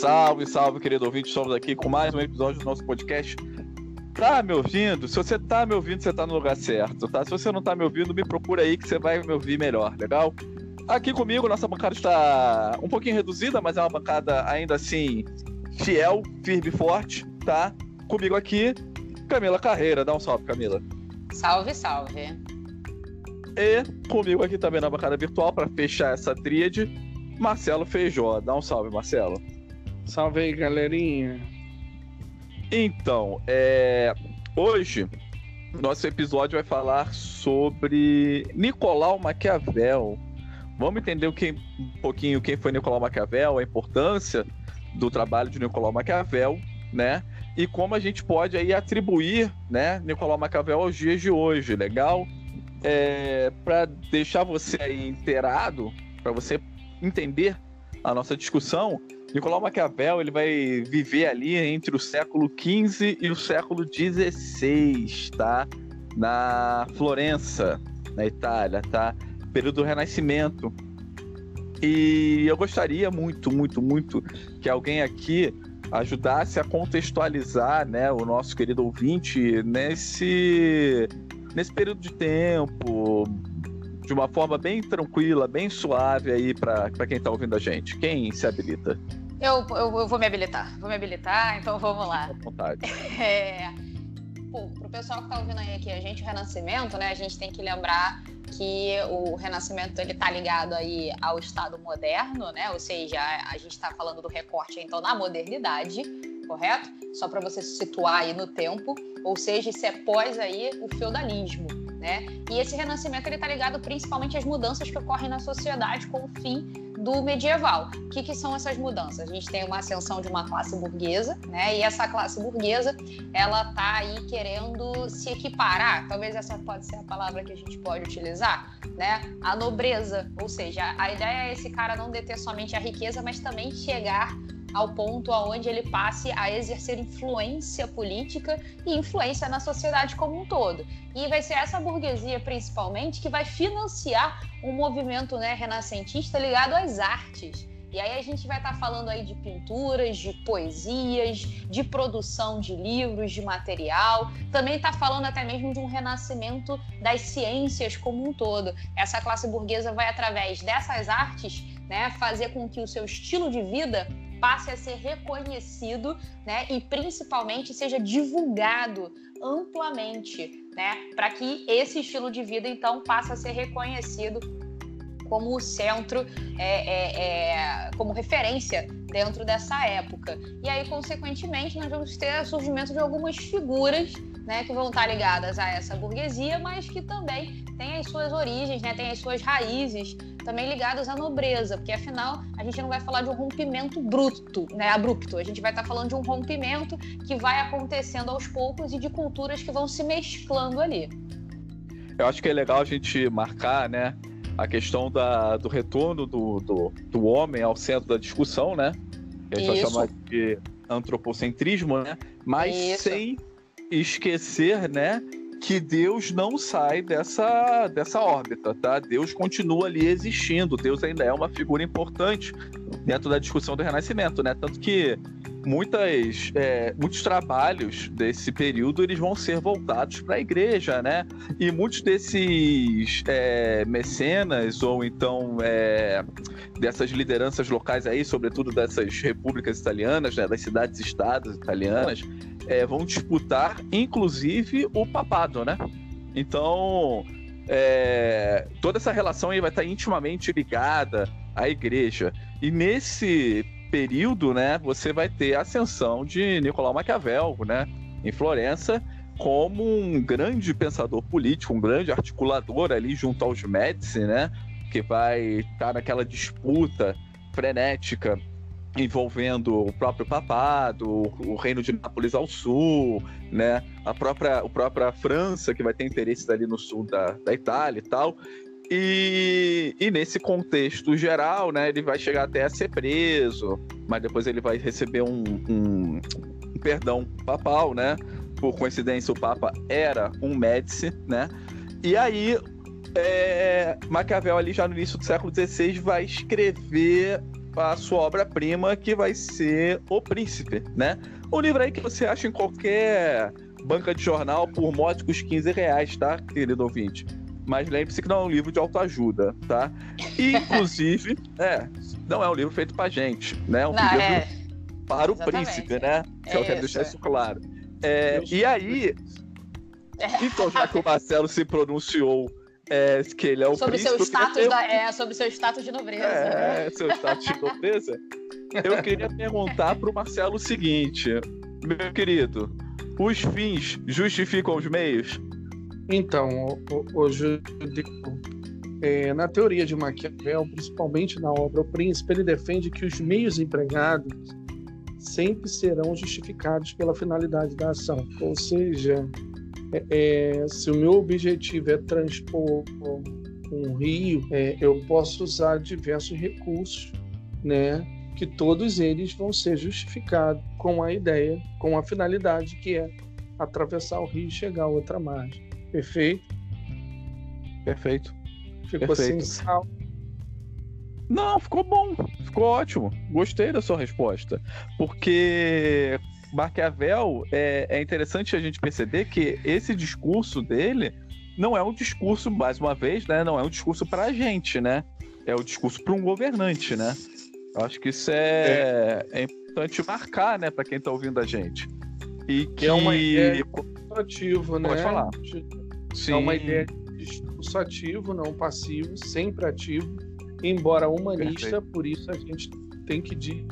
Salve, salve, querido ouvinte. Estamos aqui com mais um episódio do nosso podcast. Tá me ouvindo? Se você tá me ouvindo, você tá no lugar certo, tá? Se você não tá me ouvindo, me procura aí que você vai me ouvir melhor, legal? Aqui comigo, nossa bancada está um pouquinho reduzida, mas é uma bancada ainda assim fiel, firme e forte, tá? Comigo aqui, Camila Carreira. Dá um salve, Camila. Salve, salve. E comigo aqui também na bancada virtual, para fechar essa tríade, Marcelo Feijó. Dá um salve, Marcelo. Salve aí, galerinha. Então, é... hoje nosso episódio vai falar sobre Nicolau Maquiavel. Vamos entender o que, um pouquinho quem foi Nicolau Maquiavel, a importância do trabalho de Nicolau Maquiavel, né? E como a gente pode aí atribuir, né, Nicolau Maquiavel aos dias de hoje, legal? É, para deixar você aí inteirado, para você entender a nossa discussão, Nicolau Maquiavel ele vai viver ali entre o século XV e o século XVI, tá? Na Florença, na Itália, tá? Período do Renascimento. E eu gostaria muito, muito, muito que alguém aqui ajudasse a contextualizar, né, o nosso querido ouvinte nesse nesse período de tempo, de uma forma bem tranquila, bem suave aí para quem está ouvindo a gente. Quem se habilita? Eu, eu, eu, vou me habilitar, vou me habilitar, então vamos lá. À vontade. É, pô, pro pessoal que tá ouvindo aí aqui a gente, o Renascimento, né, a gente tem que lembrar que o Renascimento ele tá ligado aí ao Estado moderno, né, ou seja, a, a gente está falando do recorte então na modernidade, correto? Só para você se situar aí no tempo, ou seja, isso é pós aí o feudalismo, né? E esse renascimento ele está ligado principalmente às mudanças que ocorrem na sociedade com o fim do medieval. O que, que, são essas mudanças? A gente tem uma ascensão de uma classe burguesa, né? E essa classe burguesa, ela tá aí querendo se equiparar. Talvez essa pode ser a palavra que a gente pode utilizar, né? A nobreza, ou seja, a ideia é esse cara não deter somente a riqueza, mas também chegar ao ponto aonde ele passe a exercer influência política e influência na sociedade como um todo. E vai ser essa burguesia, principalmente, que vai financiar um movimento né, renascentista ligado às artes. E aí a gente vai estar tá falando aí de pinturas, de poesias, de produção de livros, de material. Também está falando até mesmo de um renascimento das ciências como um todo. Essa classe burguesa vai, através dessas artes, né, fazer com que o seu estilo de vida passe a ser reconhecido, né, e principalmente seja divulgado amplamente, né, para que esse estilo de vida então passe a ser reconhecido como o centro, é, é, é, como referência dentro dessa época. E aí, consequentemente, nós vamos ter o surgimento de algumas figuras né, que vão estar ligadas a essa burguesia, mas que também têm as suas origens, né, têm as suas raízes também ligadas à nobreza, porque afinal a gente não vai falar de um rompimento bruto, né, abrupto, a gente vai estar falando de um rompimento que vai acontecendo aos poucos e de culturas que vão se mesclando ali. Eu acho que é legal a gente marcar, né, a questão da, do retorno do, do, do homem ao centro da discussão, né? Que a gente Isso. vai chamar de antropocentrismo, né? Mas Isso. sem esquecer, né, que Deus não sai dessa, dessa órbita, tá? Deus continua ali existindo, Deus ainda é uma figura importante dentro da discussão do Renascimento, né? Tanto que muitas, é, muitos trabalhos desse período eles vão ser voltados para a igreja, né? E muitos desses é, mecenas ou então é, dessas lideranças locais aí, sobretudo dessas repúblicas italianas, né? Das cidades-estados italianas é, vão disputar, inclusive, o papado, né? Então, é, toda essa relação aí vai estar intimamente ligada à igreja. E nesse período, né, você vai ter a ascensão de Nicolau Maquiavel, né, em Florença, como um grande pensador político, um grande articulador ali junto aos Médici, né, que vai estar naquela disputa frenética envolvendo o próprio papado, o reino de Nápoles ao sul, né? A própria, a própria França, que vai ter interesses ali no sul da, da Itália e tal. E, e, nesse contexto geral, né, ele vai chegar até a ser preso, mas depois ele vai receber um, um, um perdão papal, né? Por coincidência, o Papa era um Médici, né? E aí, é, Maquiavel ali já no início do século XVI vai escrever a sua obra-prima, que vai ser O Príncipe, né? Um livro aí que você acha em qualquer banca de jornal por módicos 15 reais, tá, querido ouvinte? Mas lembre-se que não é um livro de autoajuda, tá? Inclusive, é, não é um livro feito pra gente, né? É um Não, livro é. para o Exatamente. príncipe, né? É eu quero deixar é. isso claro. É, e aí, então, já que o Marcelo se pronunciou é, que ele é o sobre príncipe. seu status da, é, sobre seu status de nobreza. É, seu status de nobreza. Eu queria perguntar pro Marcelo o seguinte, meu querido, os fins justificam os meios? Então, hoje é, na teoria de Maquiavel, principalmente na obra O Príncipe, ele defende que os meios empregados sempre serão justificados pela finalidade da ação. Ou seja, é, é, se o meu objetivo é transpor um rio, é, eu posso usar diversos recursos, né? Que todos eles vão ser justificados com a ideia, com a finalidade que é atravessar o rio e chegar a outra margem. Perfeito? Perfeito. Ficou Perfeito. sem sal. Não, ficou bom, ficou ótimo. Gostei da sua resposta. Porque Maquiavel é, é interessante a gente perceber que esse discurso dele não é um discurso, mais uma vez, né? Não é um discurso para a gente, né? É o discurso para um governante, né? Eu acho que isso é, é importante marcar, né, para quem está ouvindo a gente. E que é uma ideia- né? Pode falar. É uma ideia de discurso ativo, não passivo, sempre ativo, embora humanista, por isso a gente tem que di-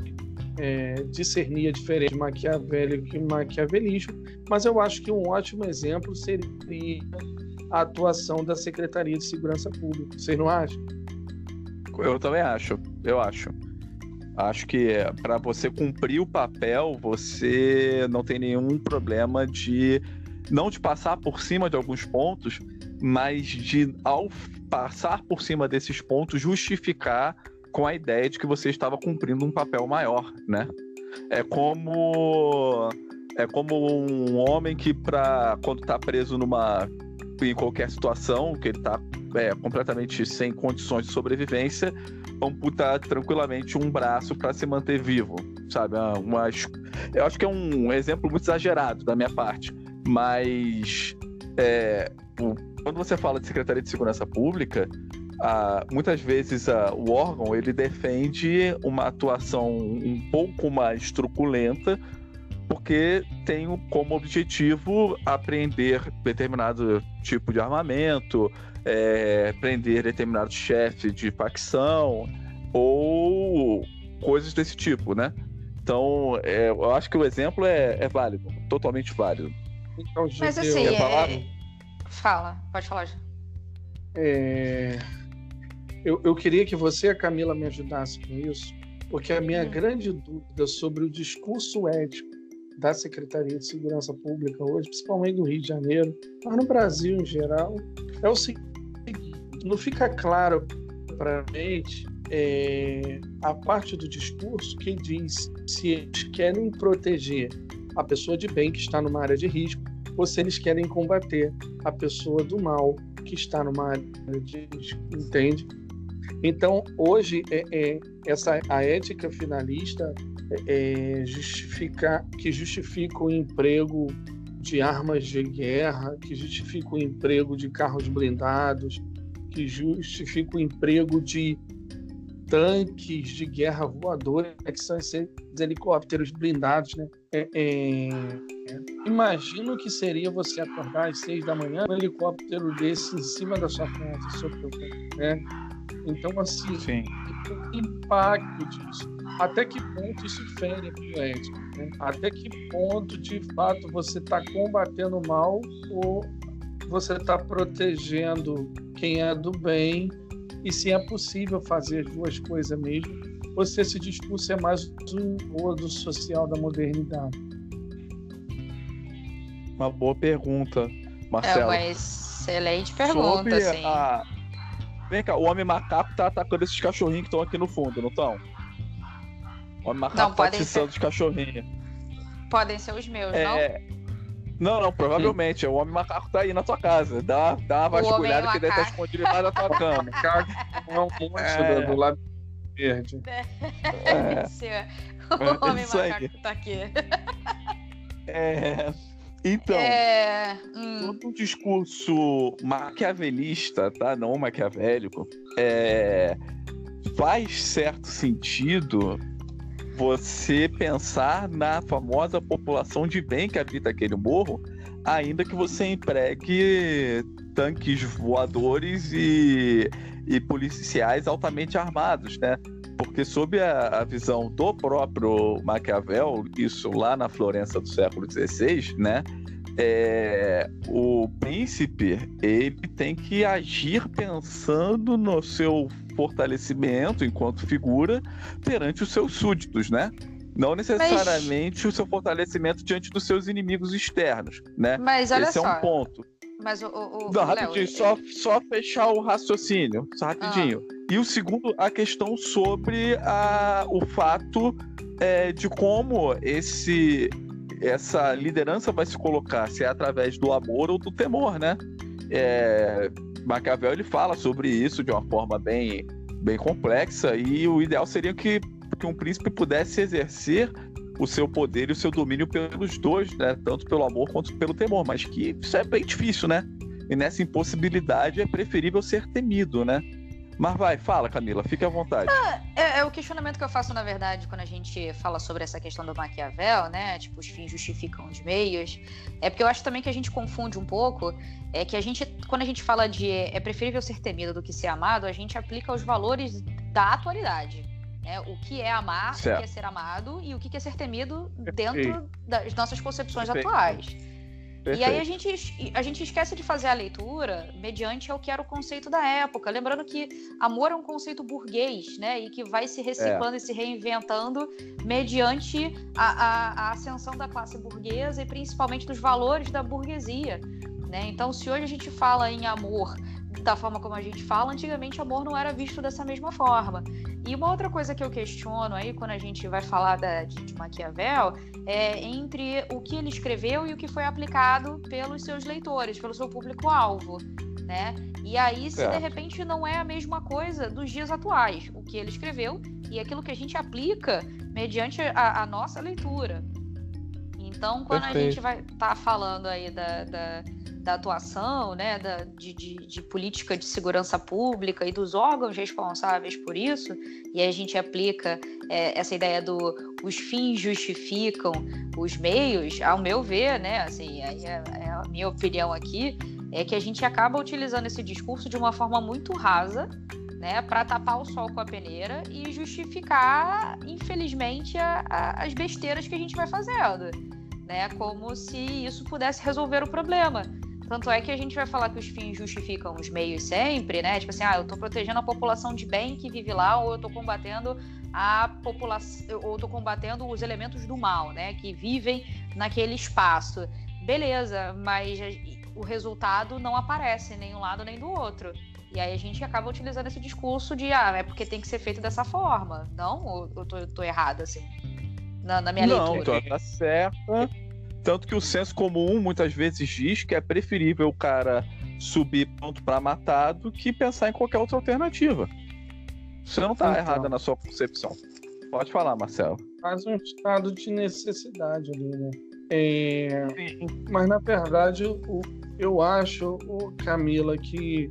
é, discernir a diferença de maquiavélico e maquiavelismo, mas eu acho que um ótimo exemplo seria a atuação da Secretaria de Segurança Pública. Vocês não acham? Eu também acho, eu acho. Acho que para você cumprir o papel, você não tem nenhum problema de não de passar por cima de alguns pontos, mas de ao passar por cima desses pontos justificar com a ideia de que você estava cumprindo um papel maior, né? É como é como um homem que para quando está preso numa em qualquer situação, que ele está é, completamente sem condições de sobrevivência, amputar tranquilamente um braço para se manter vivo, sabe? Ah, Uma, eu acho que é um exemplo muito exagerado da minha parte, mas é, o- quando você fala de Secretaria de Segurança Pública, ah, muitas vezes ah, o órgão ele defende uma atuação um pouco mais truculenta, porque tem como objetivo apreender determinado tipo de armamento, é, prender determinado chefe de facção ou coisas desse tipo, né? Então, é, eu acho que o exemplo é, é válido, totalmente válido. Então, Mas Gideon, assim, é... fala, pode falar. É, Eu, eu queria que você e a Camila me ajudassem com isso, porque a minha Hum. grande dúvida sobre o discurso ético da Secretaria de Segurança Pública hoje, principalmente do Rio de Janeiro, mas no Brasil em geral, é o seguinte: não fica claro para a gente é, a parte do discurso que diz se eles querem proteger a pessoa de bem que está numa área de risco ou se eles querem combater a pessoa do mal que está numa área de entende? Então, hoje, é, é, essa, a ética finalista é, justifica, que justifica o emprego de armas de guerra, que justifica o emprego de carros blindados, que justifica o emprego de tanques de guerra voadora, que são esses helicópteros blindados, né? É, é, Imagino que seria você acordar às seis da manhã um helicóptero desse em cima da sua casa, sobre o né? Então, assim, Sim. o impacto disso. Até que ponto isso fere a ética? Né? Até que ponto, de fato, você está combatendo o mal ou você está protegendo quem é do bem? E se é possível fazer as duas coisas mesmo? Ou se esse discurso é mais um modo social da modernidade? Uma boa pergunta, É Marcelo. uma excelente pergunta, Sobre assim. a... Vem cá, o Homem Macaco tá atacando esses cachorrinhos que estão aqui no fundo, não estão? O Homem Macaco Não, tá podem atiçando os cachorrinhos. Podem ser os meus, não? É... Não, não, provavelmente. O Homem Macaco tá aí na tua casa. Dá, dá uma vasculhada que deve estar Macaco. escondido embaixo da tua cama. É um monstro É. do lado verde. É. O homem macaco tá aqui. É. Então, é... hum. todo um discurso maquiavelista, tá? Não maquiavélico, é... faz certo sentido você pensar na famosa população de bem que habita aquele morro, ainda que você empregue tanques voadores e, e policiais altamente armados, né? Porque sob a, a, visão do próprio Maquiavel, isso lá na Florença do século XVI, né? É, o príncipe ele tem que agir pensando no seu fortalecimento enquanto figura perante os seus súditos, né? Não necessariamente Mas... o seu fortalecimento diante dos seus inimigos externos, né? Mas olha Esse só. é um ponto. Mas o, o, Não, rapidinho, Léo, só, só fechar o raciocínio, só rapidinho. Ah. E o segundo, a questão sobre a, o fato é, de como esse essa liderança vai se colocar, se é através do amor ou do temor, né? É, Maquiavel ele fala sobre isso de uma forma bem, bem complexa e o ideal seria que, que um príncipe pudesse exercer o seu poder e o seu domínio pelos dois, né? Tanto pelo amor quanto pelo temor, mas que isso é bem difícil, né? E nessa impossibilidade é preferível ser temido, né? Mas vai, fala, Camila, fique à vontade. Ah, é, é, o questionamento que eu faço, na verdade, quando a gente fala sobre essa questão do Maquiavel, né? Tipo, os fins justificam os meios. É porque eu acho também que a gente confunde um pouco. É que a gente, quando a gente fala de é preferível ser temido do que ser amado, a gente aplica os valores da atualidade. Né? O que é amar, certo. o que é ser amado e o que é ser temido dentro das nossas concepções Perfeito. atuais. Perfeito. E aí a gente, a gente esquece de fazer a leitura mediante o que era o conceito da época. Lembrando que amor é um conceito burguês, né? E que vai se reciclando é. e se reinventando mediante a, a, a, ascensão da classe burguesa e principalmente dos valores da burguesia. Né? Então, se hoje a gente fala em amor da forma como a gente fala, antigamente amor não era visto dessa mesma forma. E uma outra coisa que eu questiono aí, quando a gente vai falar da, de, de Maquiavel, é entre o que ele escreveu e o que foi aplicado pelos seus leitores, pelo seu público-alvo. Né? E aí, se de repente não é a mesma coisa dos dias atuais, o que ele escreveu e aquilo que a gente aplica mediante a, a nossa leitura. Então, quando Perfeito. a gente vai estar tá falando aí da, da da atuação, né, da, de, de, de, política de segurança pública e dos órgãos responsáveis por isso, e a gente aplica é, essa ideia do os fins justificam os meios, ao meu ver, né, assim, é, é a minha opinião aqui, é que a gente acaba utilizando esse discurso de uma forma muito rasa, né, para tapar o sol com a peneira e justificar, infelizmente, a, a, as besteiras que a gente vai fazendo, né, como se isso pudesse resolver o problema. Tanto é que a gente vai falar que os fins justificam os meios sempre, né? Tipo assim, ah, eu estou protegendo a população de bem que vive lá, ou eu estou combatendo a população, ou estou combatendo os elementos do mal, né? Que vivem naquele espaço. Beleza, mas o resultado não aparece nem um lado nem do outro. E aí a gente acaba utilizando esse discurso de, ah, é porque tem que ser feito dessa forma. Não? Eu tô, eu tô errado, assim? Na, na minha não, leitura. Não, tá certa. Tanto que o senso comum muitas vezes diz que é preferível o cara subir pronto para matar do que pensar em qualquer outra alternativa. Você não tá então, errada na sua concepção. Pode falar, Marcelo. Faz um estado de necessidade ali, né? É... Mas na verdade, eu acho, Camila, que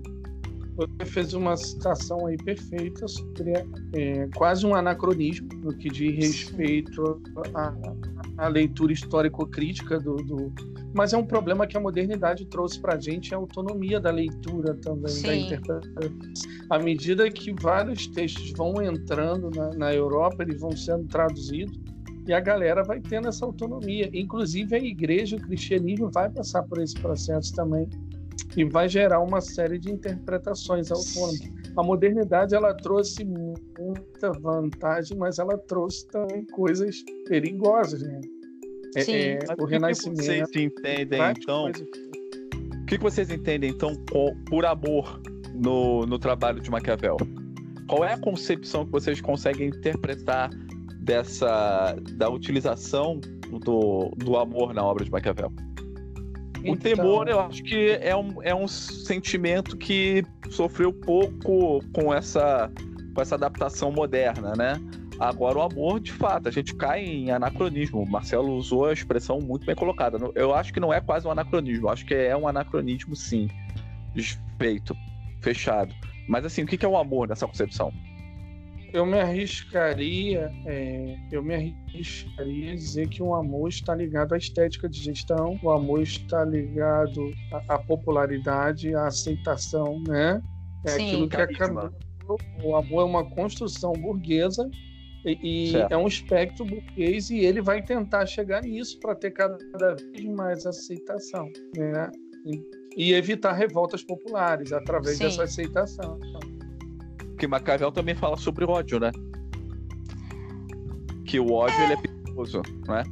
você fez uma citação aí perfeita sobre é, quase um anacronismo no que diz respeito à leitura histórico-crítica do, do, Mas é um problema que a modernidade trouxe para a gente, a autonomia da leitura também, Sim. da interpretação. À medida que vários textos vão entrando na, na Europa, eles vão sendo traduzidos, e a galera vai tendo essa autonomia. Inclusive a igreja, o cristianismo vai passar por esse processo também e vai gerar uma série de interpretações autônomas. A modernidade ela trouxe muita vantagem, mas ela trouxe também coisas perigosas, né? É, Sim. É, o, o Renascimento. Que vocês entendem então? O que vocês entendem então por amor no, no trabalho de Maquiavel? Qual é a concepção que vocês conseguem interpretar dessa da utilização do, do amor na obra de Maquiavel? O então... temor, eu acho que é um, é um sentimento que sofreu pouco com essa com essa adaptação moderna, né? Agora, o amor, de fato, a gente cai em anacronismo. O Marcelo usou a expressão muito bem colocada. Eu acho que não é quase um anacronismo, eu acho que é um anacronismo, sim. Feito, fechado. Mas, assim, o que é o amor nessa concepção? Eu me arriscaria, é, eu me arriscaria a dizer que o amor está ligado à estética de gestão, o amor está ligado à, à popularidade, à aceitação, né? É Sim, aquilo que a Camila o amor é uma construção burguesa e, e é um espectro burguês e ele vai tentar chegar nisso para ter cada vez mais aceitação, né? E, e evitar revoltas populares através Sim. dessa aceitação. Porque Maquiavel também fala sobre ódio, né? Que o ódio é... ele é perigoso, né?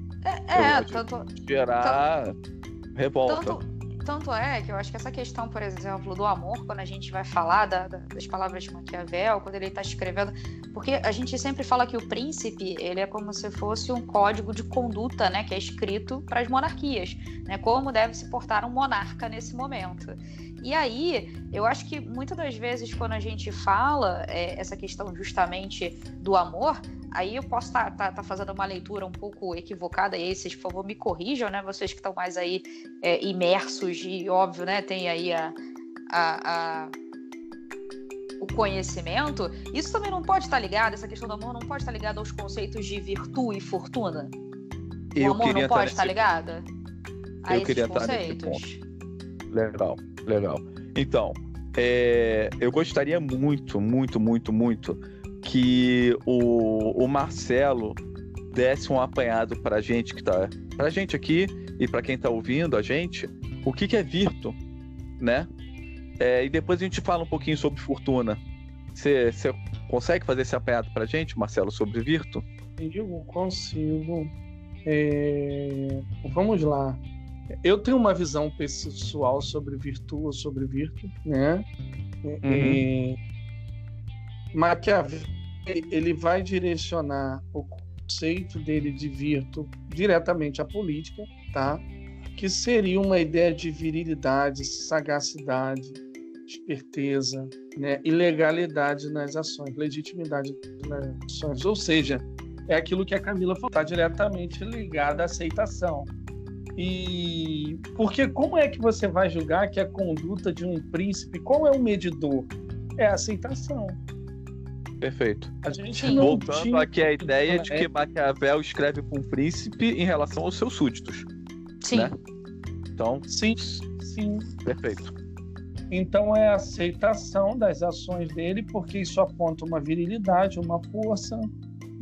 É, é tanto gerar tanto, revolta. Tanto tanto é que eu acho que essa questão, por exemplo, do amor, quando a gente vai falar da, da, das palavras de Maquiavel, quando ele está escrevendo, porque a gente sempre fala que o príncipe ele é como se fosse um código de conduta, né, que é escrito para as monarquias, né, como deve se portar um monarca nesse momento. E aí, eu acho que muitas das vezes quando a gente fala é, essa questão justamente do amor, aí eu posso estar tá, tá, tá fazendo uma leitura um pouco equivocada, e aí vocês, por favor, me corrijam, né? Vocês que estão mais aí é, imersos e, óbvio, né, tem aí a, a, a, o conhecimento, isso também não pode estar ligado, essa questão do amor não pode estar ligada aos conceitos de virtude e fortuna? Eu o amor não pode estar ligado a eu esses conceitos? Legal, legal. Então, é, eu gostaria muito, muito, muito, muito que o, o Marcelo desse um apanhado para a gente que tá, para gente aqui e para quem está ouvindo a gente, o que, que é Virto, né? É, e depois a gente fala um pouquinho sobre Fortuna. Você consegue fazer esse apanhado para a gente, Marcelo, sobre Virto? Eu consigo. É... Vamos lá. Eu tenho uma visão pessoal sobre Virtu, sobre Virtu, né? Uhum. É... Maquiavel ele vai direcionar o conceito dele de virtu diretamente à política, tá? Que seria uma ideia de virilidade, sagacidade, esperteza, né? e legalidade nas ações, legitimidade nas ações. Ou seja, é aquilo que a Camila falou, está diretamente ligada à aceitação. E porque como é que você vai julgar que a conduta de um príncipe, qual é o medidor? É a aceitação. Perfeito. A gente não Voltando tinha... aqui à ideia de que Maquiavel escreve para um príncipe em relação aos seus súditos. Sim. Né? Então. Sim, sim. Perfeito. Então é a aceitação das ações dele, porque isso aponta uma virilidade, uma força,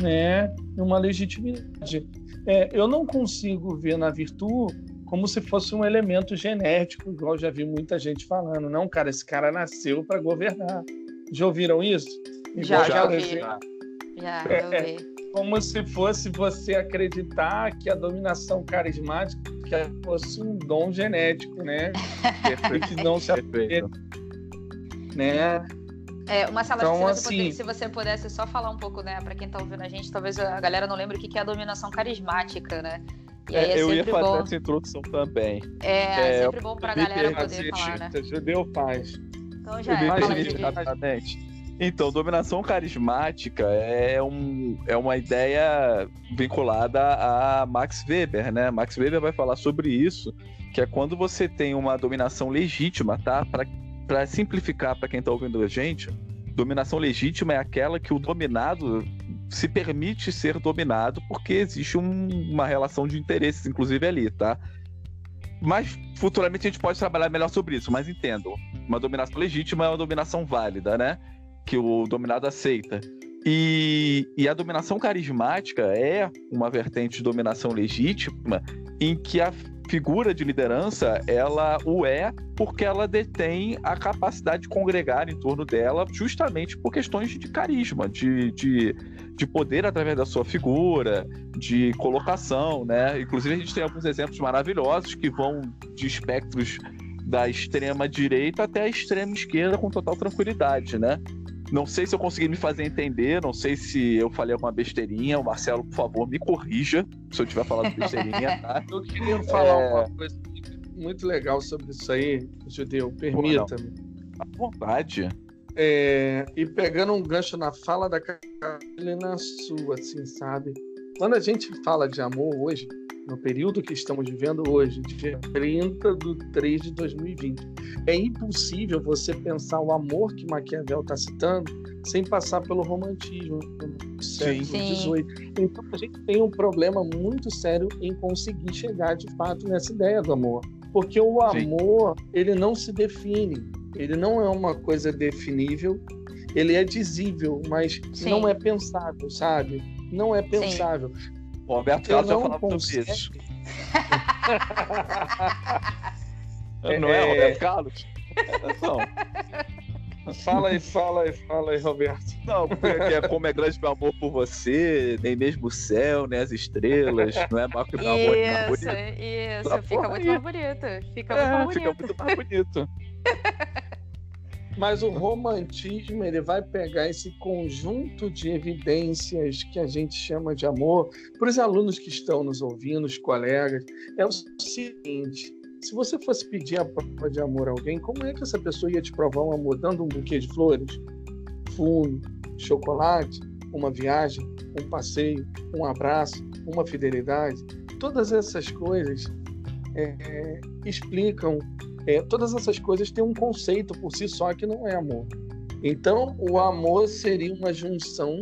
né, uma legitimidade. É, eu não consigo ver na virtude como se fosse um elemento genético, igual já vi muita gente falando. Não, cara, esse cara nasceu para governar. Já ouviram isso? Já, já ouvi. Já, já é, como se fosse você acreditar que a dominação carismática fosse um dom genético, né? que não se aplica, né? É, uma sala então, se, assim, se você pudesse só falar um pouco, né, para quem está ouvindo a gente, talvez a galera não lembre o que é a dominação carismática, né? E é, é eu ia fazer bom... essa introdução também. É, é sempre bom para a galera poder falar, né? Judeu faz. Então já é, fala aí, rapidamente. Então, dominação carismática é, um, é uma ideia vinculada a Max Weber, né? Max Weber vai falar sobre isso, que é quando você tem uma dominação legítima, tá? Para simplificar para quem está ouvindo a gente, dominação legítima é aquela que o dominado se permite ser dominado porque existe um, uma relação de interesses, inclusive ali, tá? Mas futuramente a gente pode trabalhar melhor sobre isso, mas entendo. Uma dominação legítima é uma dominação válida, né? Que o dominado aceita. E, e, a dominação carismática é uma vertente de dominação legítima em que a figura de liderança ela o é porque ela detém a capacidade de congregar em torno dela justamente por questões de carisma, de, de, de poder através da sua figura, de colocação, né? Inclusive a gente tem alguns exemplos maravilhosos que vão de espectros da extrema direita até a extrema esquerda com total tranquilidade, né? Não sei se eu consegui me fazer entender, não sei se eu falei alguma besteirinha. O Marcelo, por favor, me corrija se eu tiver falado besteirinha, tá? Eu queria falar é... uma coisa muito legal sobre isso aí, Judeu. Permita-me. À vontade. é, e pegando um gancho na fala da Carolina na sua, assim, sabe? Quando a gente fala de amor hoje, no período que estamos vivendo hoje, dia 30 de 3 de 2020, é impossível você pensar o amor que Maquiavel está citando sem passar pelo romantismo no século XVIII. Então a gente tem um problema muito sério em conseguir chegar de fato nessa ideia do amor. Porque o amor, Sim. ele não se define, ele não é uma coisa definível, ele é dizível, mas Sim. não é pensável, sabe? Não é pensável. Sim. O Roberto Carlos já falava consegue... sobre isso. não é, é Roberto Carlos? Não. Fala aí, fala aí, fala aí, Roberto. Não, porque é como é grande meu amor por você, nem mesmo o céu, nem as estrelas, não é Marco meu amor. Isso, isso, tá fica muito mais bonito. Fica é, muito mais bonito. Fica muito mais bonito. Mas o romantismo ele vai pegar esse conjunto de evidências que a gente chama de amor. Para os alunos que estão nos ouvindo, os colegas, é o seguinte: se você fosse pedir a prova de amor a alguém, como é que essa pessoa ia te provar um amor? Dando um buquê de flores, fumo, chocolate, uma viagem, um passeio, um abraço, uma fidelidade? Todas essas coisas é, explicam, é, todas essas coisas têm um conceito por si só que não é amor. Então, o amor seria uma junção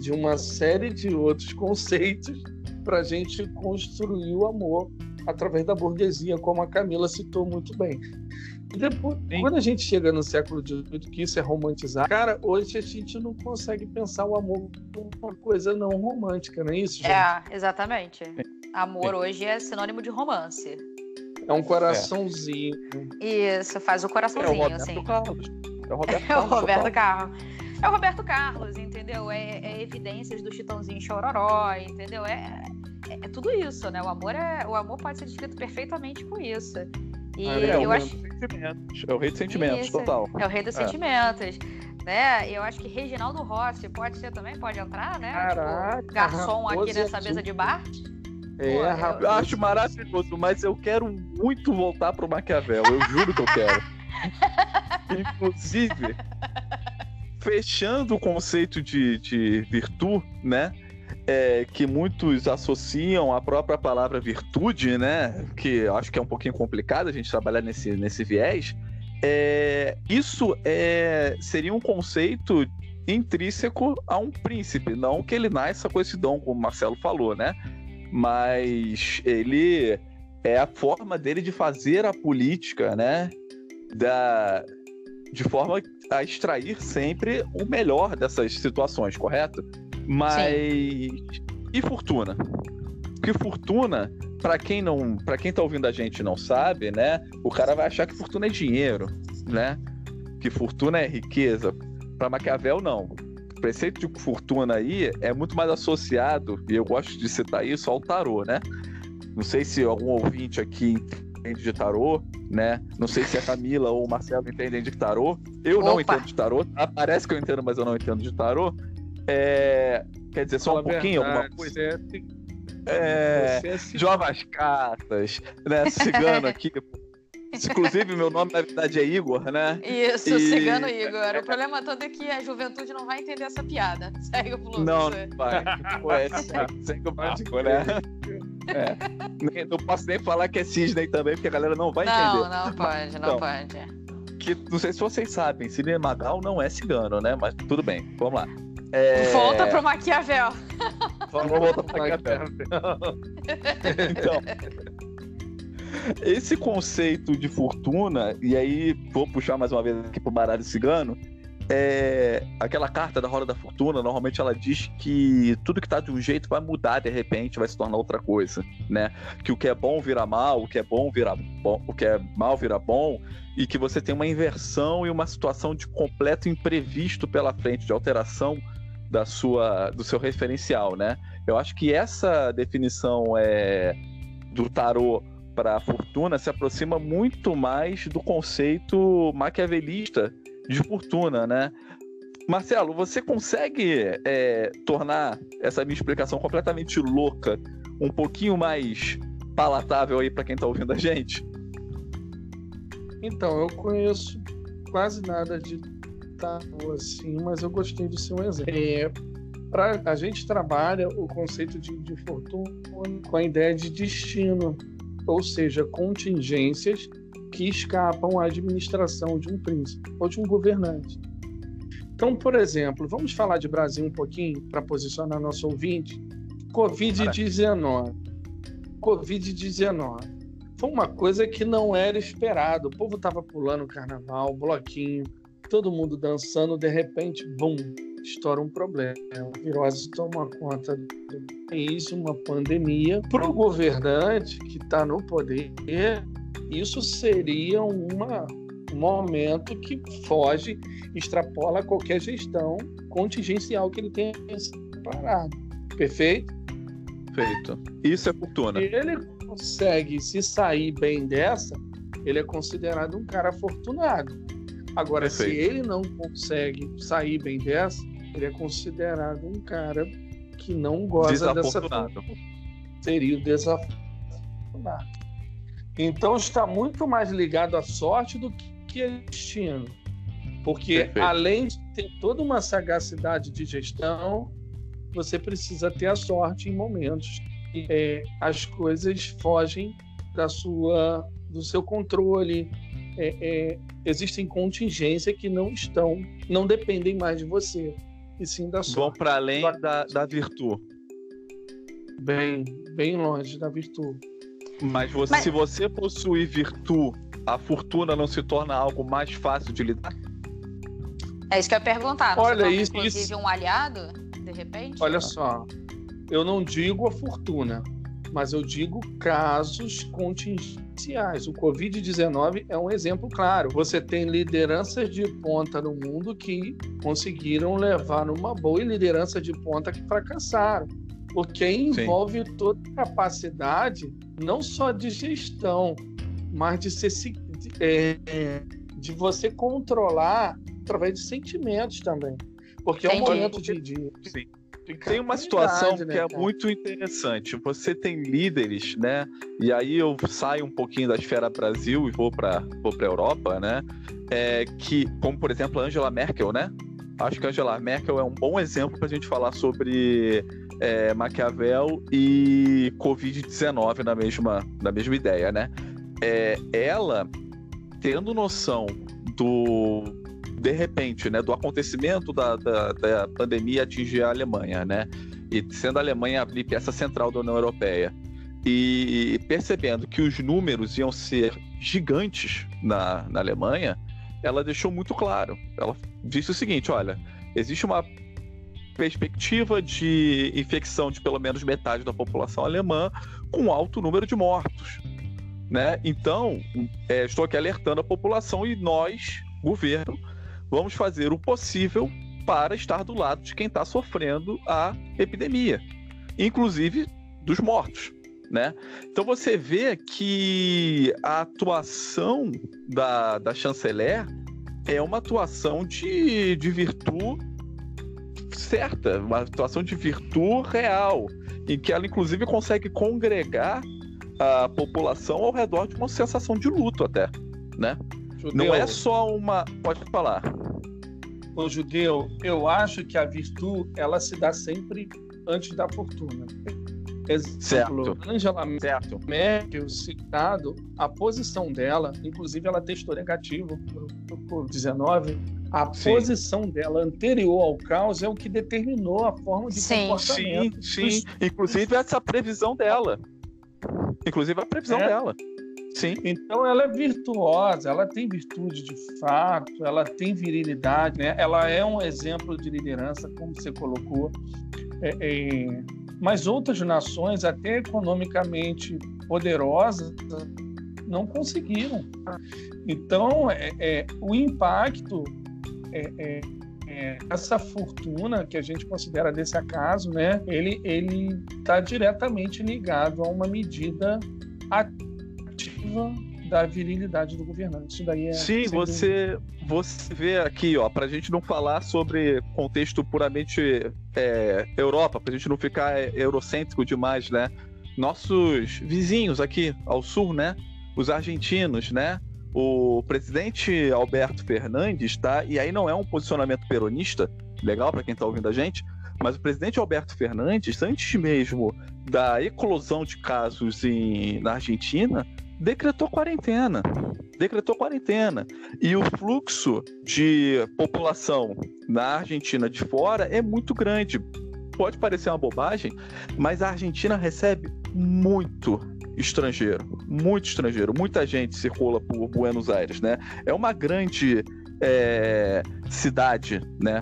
de uma série de outros conceitos para a gente construir o amor através da burguesia, como a Camila citou muito bem. E depois, Sim. quando a gente chega no século XVIII, que isso é romantizar, cara, hoje a gente não consegue pensar o amor como uma coisa não romântica, não é isso? Gente? É, exatamente. Amor Sim. hoje é sinônimo de romance. É um coraçãozinho. É. Isso, faz o coraçãozinho, é o assim. Carlos. É o Roberto Carlos. É o Roberto Carlos. É o Roberto Carlos, entendeu? É, é evidências do Chitãozinho Chororó, entendeu? É, é, é, tudo isso, né? O amor, é, o amor pode ser descrito perfeitamente com isso. E ah, é, eu acho. É o rei dos sentimentos, isso, total. É o rei dos é. sentimentos. Né? Eu acho que Reginaldo Rossi pode ser também, pode entrar, né? Tipo, Caraca, tipo, garçom aqui nessa mesa de bar. É, Pô, eu, acho maravilhoso, mas eu quero muito voltar pro Maquiavel. Eu juro que eu quero. Inclusive, fechando o conceito de, de virtude, né? é, que muitos associam à própria palavra virtude, né? Que acho que é um pouquinho complicado a gente trabalhar nesse, nesse viés. É, isso é, seria um conceito intrínseco a um príncipe, não que ele nasça com esse dom, como o Marcelo falou, né? Mas ele é a forma dele de fazer a política, né? Da, de forma a extrair sempre o melhor dessas situações, correto? Mas. Sim. E fortuna? Que fortuna, para quem não. para quem tá ouvindo a gente não sabe, né? O cara vai achar que fortuna é dinheiro, né? Que fortuna é riqueza. Para Maquiavel, não. O preceito de fortuna aí é muito mais associado, e eu gosto de citar isso, ao tarô, né? Não sei se algum ouvinte aqui entende de tarô, né? Não sei se a Camila ou o Marcelo entendem de tarô. Eu Opa. não entendo de tarô. Tá? Parece que eu entendo, mas eu não entendo de tarô. É, quer dizer, só um pouquinho, verdade, alguma coisa? É, é, Jovas Cartas, né? Cigano aqui. Inclusive, meu nome na verdade é Igor, né? Isso, e... Cigano Igor. O problema todo é que a juventude não vai entender essa piada. Segue o fluxo. Não, não vai. Ué, segue o barco, né? É. Não posso nem falar que é Cisne também, porque a galera não vai não, entender. Não, não pode, não então, pode. Que, não sei se vocês sabem, Sidney Magal não é cigano, né? Mas tudo bem, vamos lá. É... Volta pro Maquiavel. Vamos voltar pro Maquiavel. então, esse conceito de fortuna, e aí vou puxar mais uma vez aqui pro baralho cigano, é, aquela carta da roda da fortuna, normalmente ela diz que tudo que tá de um jeito vai mudar de repente, vai se tornar outra coisa, né? Que o que é bom vira mal, o que é bom vira bom, o que é mal vira bom, e que você tem uma inversão e uma situação de completo imprevisto pela frente, de alteração da sua do seu referencial, né? Eu acho que essa definição é do tarô para a fortuna se aproxima muito mais do conceito maquiavelista de fortuna, né? Marcelo, você consegue é, tornar essa minha explicação completamente louca um pouquinho mais palatável aí para quem está ouvindo a gente? Então, eu conheço quase nada de tá assim, mas eu gostei do seu exemplo. É, pra, a gente trabalha o conceito de, de fortuna com a ideia de destino, ou seja, contingências que escapam à administração de um príncipe ou de um governante. Então, por exemplo, vamos falar de Brasil um pouquinho para posicionar nosso ouvinte. Covid-19. Covid-19. Foi uma coisa que não era esperado. O povo estava pulando carnaval, bloquinho, todo mundo dançando, de repente, bum, estoura um problema. A virose toma conta do país, uma pandemia. Para o governante que está no poder, isso seria uma, um momento que foge, extrapola qualquer gestão contingencial que ele tenha separado. Perfeito? Perfeito. Isso é fortuna. Se ele consegue se sair bem dessa, ele é considerado um cara afortunado. Agora, Perfeito. se ele não consegue sair bem dessa, ele é considerado um cara que não gosta dessa seria o desafortunado. Então está muito mais ligado à sorte do que a destino. Porque Perfeito. além de ter toda uma sagacidade de gestão, você precisa ter a sorte em momentos que é, as coisas fogem da sua, do seu controle. É, é, existem contingências que não estão, não dependem mais de você, e sim da sorte. Vão para além da, da virtude. Bem, bem longe da virtude. Mas, você, Mas... se você possuir virtude, a fortuna não se torna algo mais fácil de lidar? É isso que eu ia perguntar. Você Olha, isso, inclusive isso... um aliado, de repente? Olha só, eu não digo a fortuna, mas eu digo casos O Covid-19 é um exemplo claro. Você tem lideranças de ponta no mundo que conseguiram levar numa boa e lideranças de ponta que fracassaram porque envolve Sim. toda a capacidade, não só de gestão, mas de, ser, de, é, de você controlar através de sentimentos também. Porque Entendi. é um momento de. de, de tem uma situação né, que é muito interessante. Você tem líderes, né? E aí eu saio um pouquinho da esfera Brasil e vou para vou para Europa, né? É, que, como por exemplo, Angela Merkel, né? Acho que Angela Merkel é um bom exemplo para a gente falar sobre é, Maquiavel e Covid-19 na mesma, na mesma ideia, né? É, ela tendo noção do de repente, né, do acontecimento da, da, da pandemia atingir a Alemanha, né? E sendo a Alemanha a peça central da União Europeia e percebendo que os números iam ser gigantes na, na Alemanha, ela deixou muito claro. Ela disse o seguinte: olha, existe uma perspectiva de infecção de pelo menos metade da população alemã com alto número de mortos. Né? Então, é, estou aqui alertando a população e nós, governo, vamos fazer o possível para estar do lado de quem está sofrendo a epidemia, inclusive dos mortos. Né? Então você vê que a atuação da, da chanceler é uma atuação de, de virtude certa, uma situação de virtude real, em que ela inclusive consegue congregar a população ao redor de uma sensação de luto até, né? Judeu, Não é só uma, pode falar. O judeu, eu acho que a virtude ela se dá sempre antes da fortuna. Exemplo, certo. Angela certo. Merkel, citado, a posição dela, inclusive ela testou negativo para o Covid-19, a sim. posição dela anterior ao caos é o que determinou a forma de sim. comportamento. Sim, sim. Inclusive essa previsão dela. Inclusive a previsão é. dela. Sim. Então ela é virtuosa, ela tem virtude de fato, ela tem virilidade, né? Ela é um exemplo de liderança, como você colocou. É, é... Mas outras nações, até economicamente poderosas, não conseguiram. Então, é, é o impacto é, é, é, essa fortuna que a gente considera desse acaso, né, ele ele está diretamente ligado a uma medida ativa da virilidade do governante. Isso daí é Sim, você você vê aqui, ó, para a gente não falar sobre contexto puramente é, Europa, para a gente não ficar é, eurocêntrico demais, né? Nossos vizinhos aqui ao sul, né? Os argentinos, né? o presidente Alberto Fernandes, tá? E aí não é um posicionamento peronista, legal para quem está ouvindo a gente, mas o presidente Alberto Fernandes, antes mesmo da eclosão de casos em, na Argentina, decretou quarentena. Decretou quarentena. E o fluxo de população na Argentina de fora é muito grande. Pode parecer uma bobagem, mas a Argentina recebe muito estrangeiro, muito estrangeiro, muita gente circula por Buenos Aires, né? É uma grande é, cidade, né?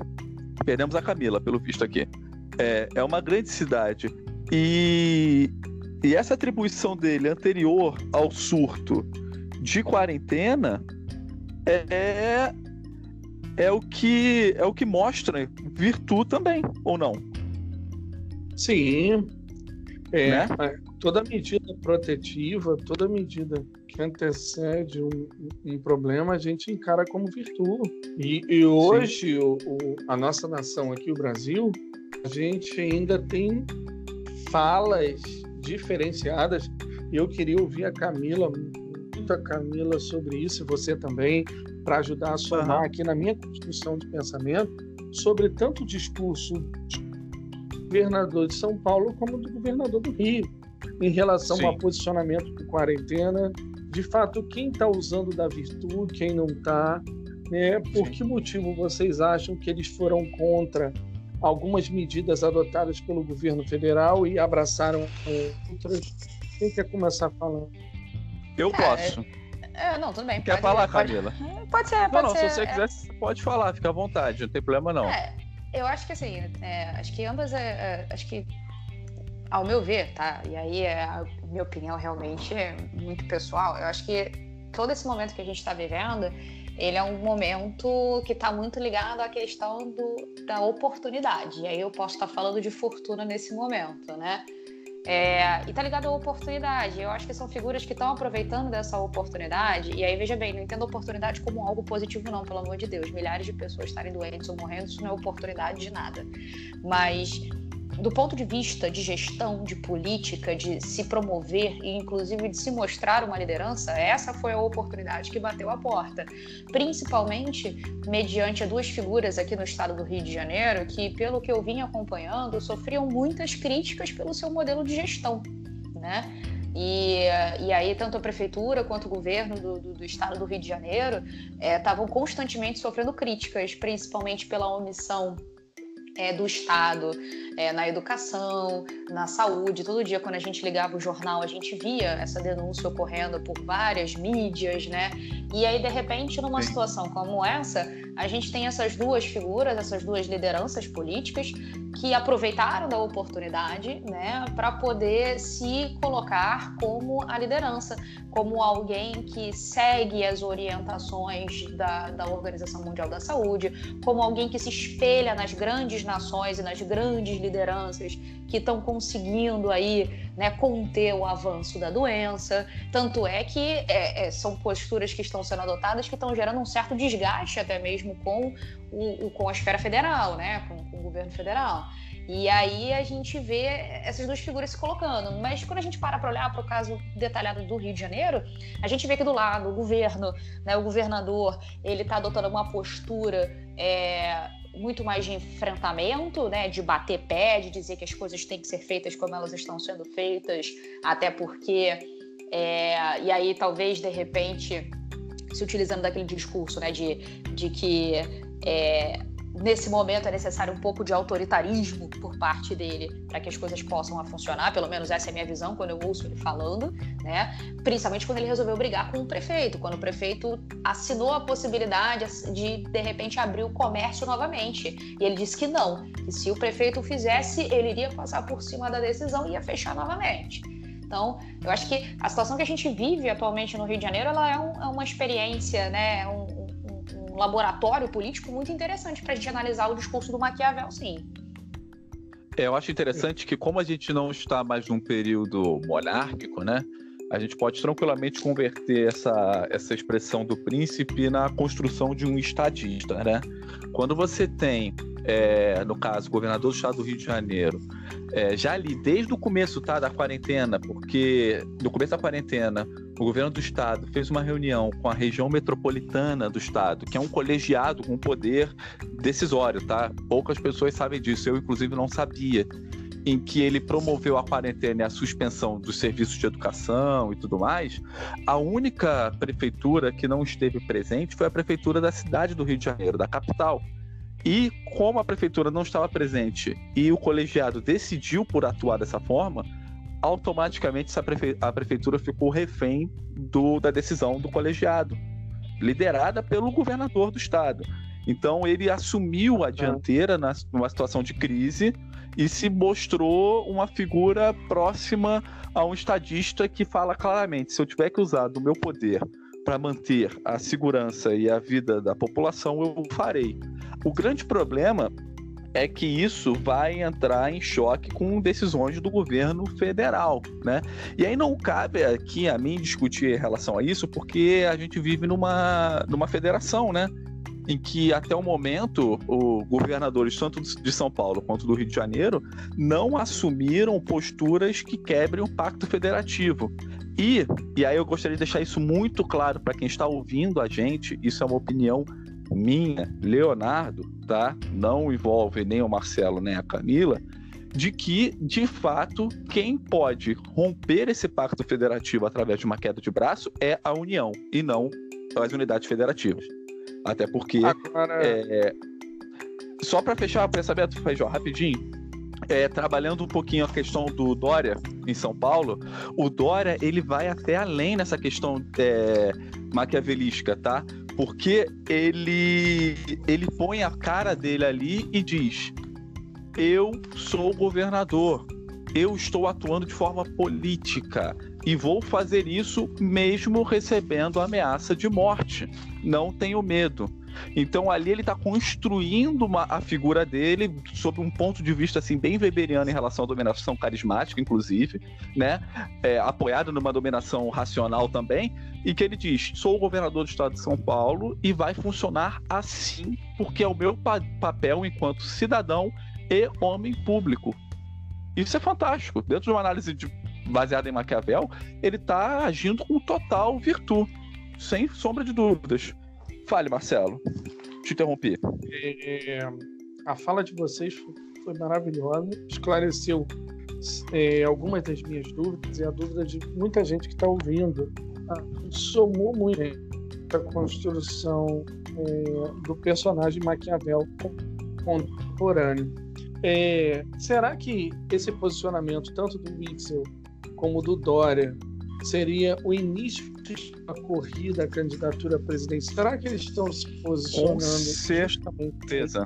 Perdemos a Camila, pelo visto aqui. É, é uma grande cidade. E, e essa atribuição dele anterior ao surto de quarentena é, é o que é o que mostra virtude também, ou não? Sim. É, né? É, toda medida protetiva, toda medida que antecede um, um, problema, a gente encara como virtude. E, e hoje, o, o, a nossa nação aqui, o Brasil, a gente ainda tem falas diferenciadas. E eu queria ouvir a Camila, muito a Camila sobre isso, e você também, para ajudar a somar uhum. aqui na minha construção de pensamento, sobre tanto o discurso do governador de São Paulo como do governador do Rio, em relação Sim. ao posicionamento de quarentena. De fato, quem está usando da virtude, quem não está, né? por Sim. que motivo vocês acham que eles foram contra algumas medidas adotadas pelo governo federal e abraçaram outras. Quem quer começar falando? Eu posso. É, não, tudo bem. Quer falar, pode, Camila? Pode ser, pode não, ser. Não, se você quiser, você pode falar, fica à vontade, não tem problema não. É, eu acho que assim, é, acho que ambas, é, é, acho que, ao meu ver, tá? E aí é a minha opinião realmente é muito pessoal. Eu acho que todo esse momento que a gente está vivendo, ele é um momento que está muito ligado à questão do, da oportunidade. E aí eu posso estar tá falando de fortuna nesse momento, né? É, e tá ligado à oportunidade. Eu acho que são figuras que estão aproveitando dessa oportunidade. E aí, veja bem, não entendo oportunidade como algo positivo, não, pelo amor de Deus. Milhares de pessoas estarem doentes ou morrendo, isso não é oportunidade de nada. Mas do ponto de vista de gestão, de política, de se promover e inclusive de se mostrar uma liderança, essa foi a oportunidade que bateu a porta. Principalmente mediante duas figuras aqui no estado do Rio de Janeiro que, pelo que eu vim acompanhando, sofriam muitas críticas pelo seu modelo de gestão, né? E, e aí, tanto a prefeitura quanto o governo do, do, do estado do Rio de Janeiro estavam é, constantemente sofrendo críticas, principalmente pela omissão é, do Estado é, na educação, na saúde. Todo dia, quando a gente ligava o jornal, a gente via essa denúncia ocorrendo por várias mídias, né? E aí, de repente, numa situação como essa, a gente tem essas duas figuras, essas duas lideranças políticas que aproveitaram da oportunidade, né, para poder se colocar como a liderança, como alguém que segue as orientações da, da Organização Mundial da Saúde, como alguém que se espelha nas grandes nações e nas grandes lideranças que estão conseguindo aí né, conter o avanço da doença. Tanto é que é, é, são posturas que estão sendo adotadas que estão gerando um certo desgaste até mesmo com, com a esfera federal, né, com, com o governo federal. E aí a gente vê essas duas figuras se colocando. Mas quando a gente para para olhar para o caso detalhado do Rio de Janeiro, a gente vê que do lado o governo, né, o governador, ele está adotando uma postura é, muito mais de enfrentamento, né, de bater pé, de dizer que as coisas têm que ser feitas como elas estão sendo feitas, até porque é, e aí talvez de repente se utilizando daquele discurso, né, de, de que é, nesse momento é necessário um pouco de autoritarismo por parte dele para que as coisas possam funcionar, pelo menos essa é a minha visão quando eu ouço ele falando, né? Principalmente quando ele resolveu brigar com o prefeito, quando o prefeito assinou a possibilidade de de repente abrir o comércio novamente. E ele disse que não, que se o prefeito fizesse, ele iria passar por cima da decisão e ia fechar novamente. Então, eu acho que a situação que a gente vive atualmente no Rio de Janeiro, ela é, um, é uma experiência, né? É um, um laboratório político muito interessante para a gente analisar o discurso do Maquiavel, sim. É, eu acho interessante que, como a gente não está mais num período monárquico, né? A gente pode tranquilamente converter essa, essa expressão do príncipe na construção de um estadista, né? Quando você tem, é, no caso, governador do estado do Rio de Janeiro, é, já ali desde o começo tá, da quarentena, porque no começo da quarentena o governo do estado fez uma reunião com a região metropolitana do estado, que é um colegiado com poder decisório, tá? Poucas pessoas sabem disso, eu inclusive não sabia. Em que ele promoveu a quarentena e a suspensão dos serviços de educação e tudo mais, a única prefeitura que não esteve presente foi a prefeitura da cidade do Rio de Janeiro, da capital. E como a prefeitura não estava presente e o colegiado decidiu por atuar dessa forma, automaticamente prefe... a prefeitura ficou refém do... da decisão do colegiado, liderada pelo governador do estado. Então ele assumiu a dianteira na... numa situação de crise e se mostrou uma figura próxima a um estadista que fala claramente: se eu tiver que usar do meu poder para manter a segurança e a vida da população, eu farei. O grande problema é que isso vai entrar em choque com decisões do governo federal, né? E aí não cabe aqui a mim discutir em relação a isso, porque a gente vive numa, numa federação, né? Em que até o momento os governadores tanto de São Paulo quanto do Rio de Janeiro não assumiram posturas que quebrem o pacto federativo. E, e aí eu gostaria de deixar isso muito claro para quem está ouvindo a gente, isso é uma opinião minha, Leonardo, tá? Não envolve nem o Marcelo nem a Camila, de que, de fato, quem pode romper esse pacto federativo através de uma queda de braço é a União e não as unidades federativas. Até porque. Agora... É... Só para fechar o pensamento, Feijó, rapidinho. É, trabalhando um pouquinho a questão do Dória em São Paulo, o Dória ele vai até além nessa questão é, maquiavelística, tá? Porque ele, ele põe a cara dele ali e diz: Eu sou governador, eu estou atuando de forma política e vou fazer isso mesmo recebendo ameaça de morte. Não tenho medo. Então ali ele está construindo uma, a figura dele sob um ponto de vista assim bem weberiano em relação à dominação carismática, inclusive, né? É, apoiado numa dominação racional também, e que ele diz: sou o governador do estado de São Paulo e vai funcionar assim porque é o meu pa papel enquanto cidadão e homem público. Isso é fantástico. Dentro de uma análise de, baseada em Maquiavel, ele está agindo com total virtude, sem sombra de dúvidas. Fale, Marcelo. Te interrompi. É, a fala de vocês foi maravilhosa, esclareceu é, algumas das minhas dúvidas e a dúvida de muita gente que está ouvindo. Somou muito a construção é, do personagem Maquiavel contemporâneo. É, será que esse posicionamento, tanto do Witzel como do Dória, seria o início de uma corrida à candidatura à presidência. Será que eles estão se posicionando? Com certeza.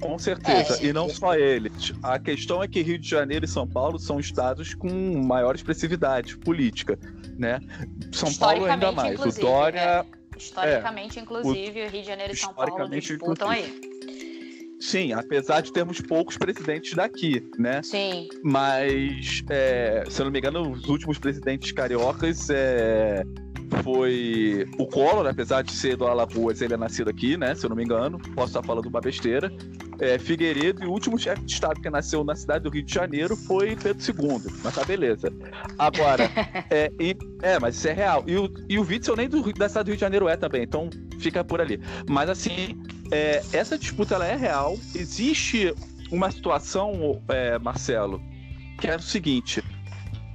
Com certeza. É, e não só eles. A questão é que Rio de Janeiro e São Paulo são estados com maior expressividade política, né? São Paulo ainda mais. O Dória. É. Historicamente, é, inclusive, o Rio de Janeiro e São Paulo disputam inclusive. aí. Sim, apesar de termos poucos presidentes daqui, né? Sim. Mas, é, se eu não me engano, os últimos presidentes cariocas é, foi o Collor, apesar de ser do Alagoas, ele é nascido aqui, né? Se eu não me engano. Posso estar falando uma besteira. É, Figueiredo e o último chefe de Estado que nasceu na cidade do Rio de Janeiro foi Pedro II. Mas tá beleza. Agora, é, e, é, mas isso é real. E o, e o Witzel nem do, da cidade do Rio de Janeiro é também, então fica por ali. Mas assim, é, essa disputa ela é real. Existe uma situação, é, Marcelo, que é o seguinte: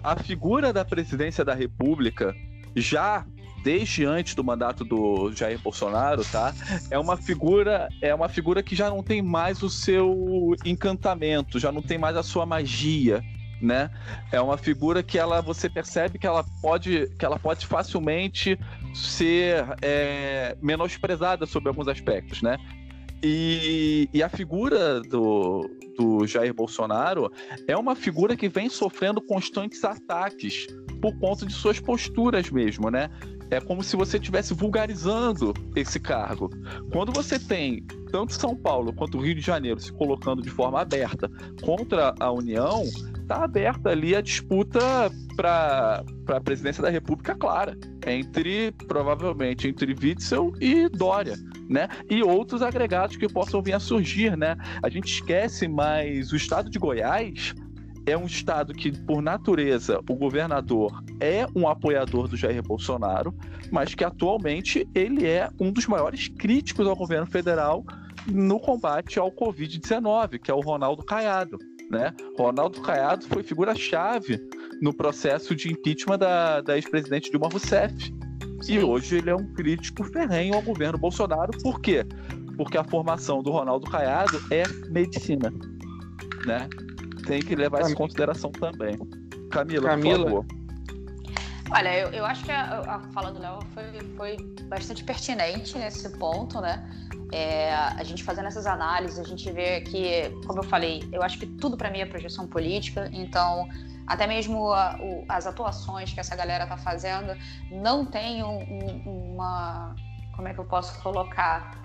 a figura da presidência da República já desde antes do mandato do Jair Bolsonaro, tá? É uma figura, é uma figura que já não tem mais o seu encantamento, já não tem mais a sua magia, né? É uma figura que ela, você percebe que ela pode, que ela pode facilmente ser é, menosprezada sobre alguns aspectos, né? E, e, a figura do, do Jair Bolsonaro é uma figura que vem sofrendo constantes ataques por conta de suas posturas mesmo, né? É como se você estivesse vulgarizando esse cargo. Quando você tem tanto São Paulo quanto Rio de Janeiro se colocando de forma aberta contra a União, está aberta ali a disputa para a presidência da República clara, entre, provavelmente, entre Witzel e Dória. Né? E outros agregados que possam vir a surgir, né? A gente esquece, mas o estado de Goiás é um estado que, por natureza, o governador é um apoiador do Jair Bolsonaro, mas que atualmente ele é um dos maiores críticos ao governo federal no combate ao Covid-19, que é o Ronaldo Caiado. Né? Ronaldo Caiado foi figura-chave no processo de impeachment da, da ex-presidente Dilma Rousseff. Sim. E hoje ele é um crítico ferrenho ao governo Bolsonaro. Por quê? Porque a formação do Ronaldo Caiado é medicina. Né? Tem que levar isso em consideração também. Camila, Camila. por favor. Olha, eu, eu acho que a, a fala do Léo foi, foi bastante pertinente nesse ponto, né? É, a gente fazendo essas análises, a gente vê que, como eu falei, eu acho que tudo para mim é projeção política, então até mesmo a, o, as atuações que essa galera tá fazendo não tem um, um, uma. Como é que eu posso colocar?